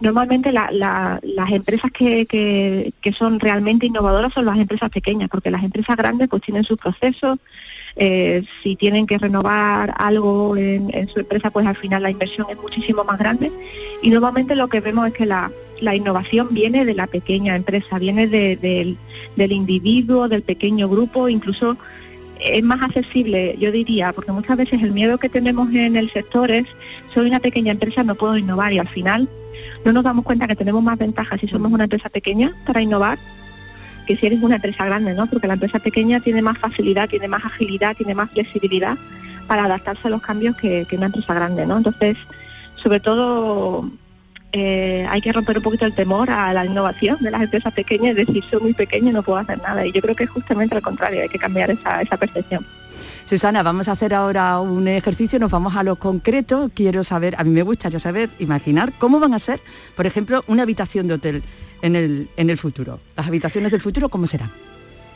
normalmente las empresas que, que, son realmente innovadoras son las empresas pequeñas, porque las empresas grandes pues tienen sus procesos, si tienen que renovar algo en, en, su empresa, pues al final la inversión es muchísimo más grande y normalmente lo que vemos es que la, la innovación viene de la pequeña empresa, viene del, individuo, del pequeño grupo, incluso es más accesible, yo diría, porque muchas veces el miedo que tenemos en el sector es, soy una pequeña empresa, no puedo innovar y al final no nos damos cuenta que tenemos más ventajas si somos una empresa pequeña para innovar que si eres una empresa grande, ¿no? Porque la empresa pequeña tiene más facilidad, tiene más agilidad, tiene más flexibilidad para adaptarse a los cambios que, que una empresa grande, ¿no? Entonces, sobre todo eh, hay que romper un poquito el temor a la innovación de las empresas pequeñas, es decir, soy muy pequeña y no puedo hacer nada. Y yo creo que es justamente al contrario, hay que cambiar esa, esa percepción. Susana, vamos a hacer ahora un ejercicio, nos vamos a lo concreto. Quiero saber, a mí me gustaría saber, imaginar cómo van a ser, por ejemplo, una habitación de hotel en el, en el futuro. Las habitaciones del futuro, ¿cómo serán?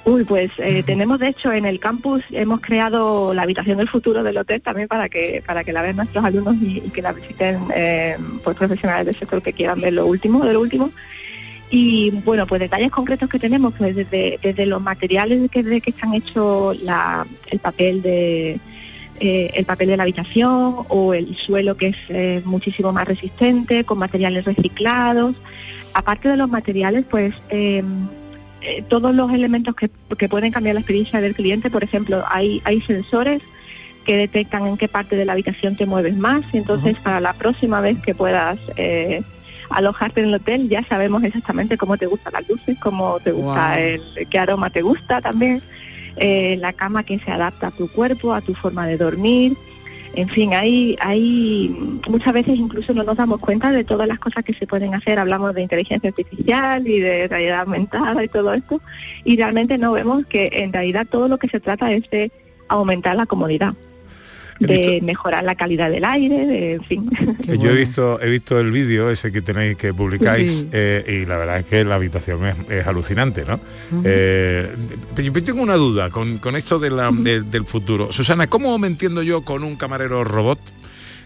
Uy, pues eh, tenemos de hecho en el campus hemos creado la habitación del futuro del hotel también para que para que la vean nuestros alumnos y, y que la visiten eh, pues profesionales del sector que quieran ver lo último de lo último. Y bueno, pues detalles concretos que tenemos, pues desde, desde los materiales que, de que están hechos la, el papel de eh, el papel de la habitación o el suelo que es muchísimo más resistente, con materiales reciclados. Aparte de los materiales, pues eh, todos los elementos que, que pueden cambiar la experiencia del cliente, por ejemplo, hay, hay sensores que detectan en qué parte de la habitación te mueves más, y entonces para la próxima vez que puedas eh, alojarte en el hotel ya sabemos exactamente cómo te gustan las luces, cómo te gusta el, qué aroma te gusta también, eh, la cama que se adapta a tu cuerpo, a tu forma de dormir, en fin, hay, hay muchas veces incluso no nos damos cuenta de todas las cosas que se pueden hacer. Hablamos de inteligencia artificial y de realidad aumentada y todo esto, y realmente no vemos que en realidad todo lo que se trata es de aumentar la comodidad, de mejorar la calidad del aire, de, en fin. Yo he visto, he visto el vídeo ese que tenéis que publicáis Sí. eh, y la verdad es que la habitación es, es alucinante, ¿no? Eh, pero yo tengo una duda con, con esto de la- de- del futuro. Susana, ¿cómo me entiendo yo con un camarero robot?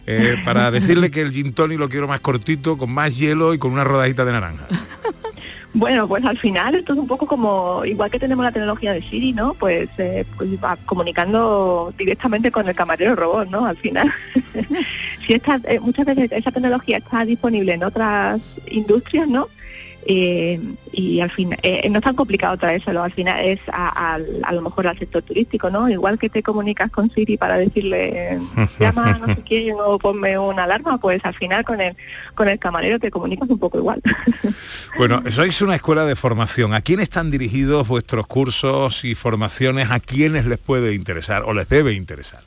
eh, para decirle que el gin tonic lo quiero más cortito, con más hielo y con una rodajita de naranja. Bueno, pues al final esto es un poco como, igual que tenemos la tecnología de Siri, ¿no? Pues, eh, pues comunicando directamente con el camarero robot, ¿no? Al final. si esta, eh, muchas veces esa tecnología está disponible en otras industrias, ¿no? Eh, y al final eh, no es tan complicado traérselo, al final es a, al- a lo mejor al sector turístico, ¿no? Igual que te comunicas con Siri para decirle llama a no sé quién o ponme una alarma, pues al final con el con el camarero te comunicas un poco igual. Bueno, sois una escuela de formación. ¿A quién están dirigidos vuestros cursos y formaciones? ¿A quiénes les puede interesar o les debe interesar?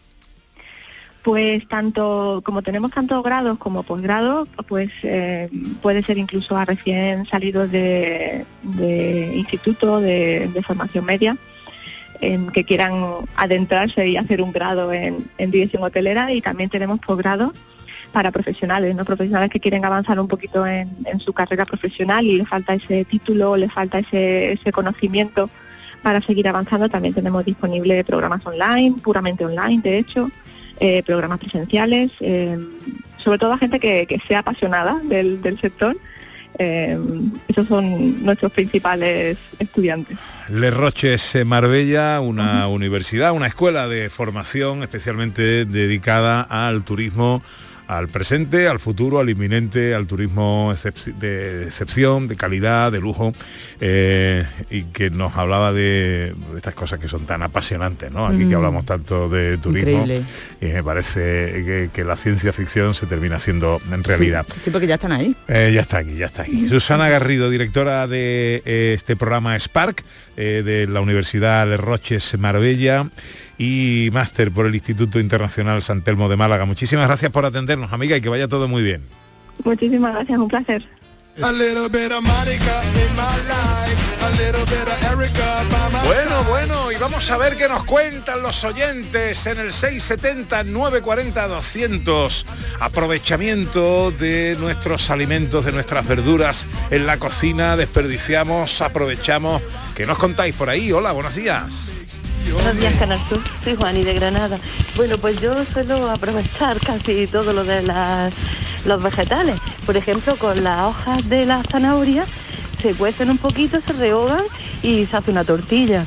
Pues tanto, como tenemos tanto grados como posgrados, pues eh, puede ser incluso a recién salidos de, instituto de, formación media, que quieran adentrarse y hacer un grado en, dirección hotelera y también tenemos posgrados para profesionales, ¿no? profesionales que quieren avanzar un poquito en, su carrera profesional y les falta ese título, les falta ese conocimiento para seguir avanzando. También tenemos disponibles programas online, puramente online, de hecho, eh, programas presenciales, eh, sobre todo a gente que, que sea apasionada del, del sector. Eh, esos son nuestros principales estudiantes. Les Roches eh, Marbella, una universidad, una escuela de formación especialmente dedicada al turismo, al presente, al futuro, al inminente, al turismo de excepción, de calidad, de lujo, eh, y que nos hablaba de estas cosas que son tan apasionantes, ¿no? Aquí que Mm. hablamos tanto de turismo, Increíble. y me parece que, que la ciencia ficción se termina siendo en realidad. Sí, sí, porque ya están ahí. Eh, ya está aquí, ya está aquí. Susana Garrido, directora de eh, este programa Spark de la Universidad de Roches Marbella y máster por el Instituto Internacional San Telmo de Málaga. Muchísimas gracias por atendernos, amiga, y que vaya todo muy bien. Muchísimas gracias, un placer. A little bit of Monica in my life, a little bit of Erica by my Bueno, bueno, y vamos a ver qué nos cuentan los oyentes en el 670 940 200. Aprovechamiento de nuestros alimentos, de nuestras verduras en la cocina, desperdiciamos, aprovechamos. ¿Qué nos contáis por ahí? Hola, buenos días. Buenos días, Canal Sur. Soy Juani de Granada. Bueno, pues yo suelo aprovechar casi todo lo de las, los vegetales. Por ejemplo, con las hojas de la zanahoria se cuecen un poquito, se rehogan y se hace una tortilla.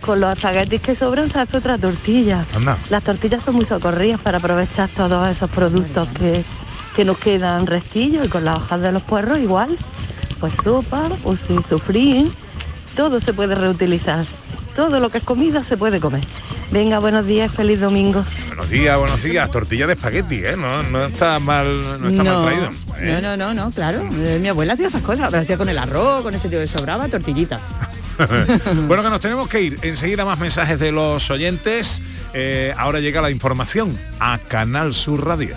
Con los espaguetis que sobran se hace otra tortilla. Anda. Las tortillas son muy socorridas para aprovechar todos esos productos que, que nos quedan resquillos y con las hojas de los puerros igual. Pues sopa o si todo se puede reutilizar. Todo lo que es comida se puede comer. Venga, buenos días, feliz domingo. Buenos días, buenos días. Tortilla de espagueti, ¿eh? No, no está mal, no está mal traído. ¿eh? no, no, no, no, claro. Eh, mi abuela hacía esas cosas, pero hacía con el arroz, con ese tío que sobraba, tortillita. bueno, que nos tenemos que ir. Enseguida más mensajes de los oyentes. Eh, ahora llega la información a Canal Sur Radio.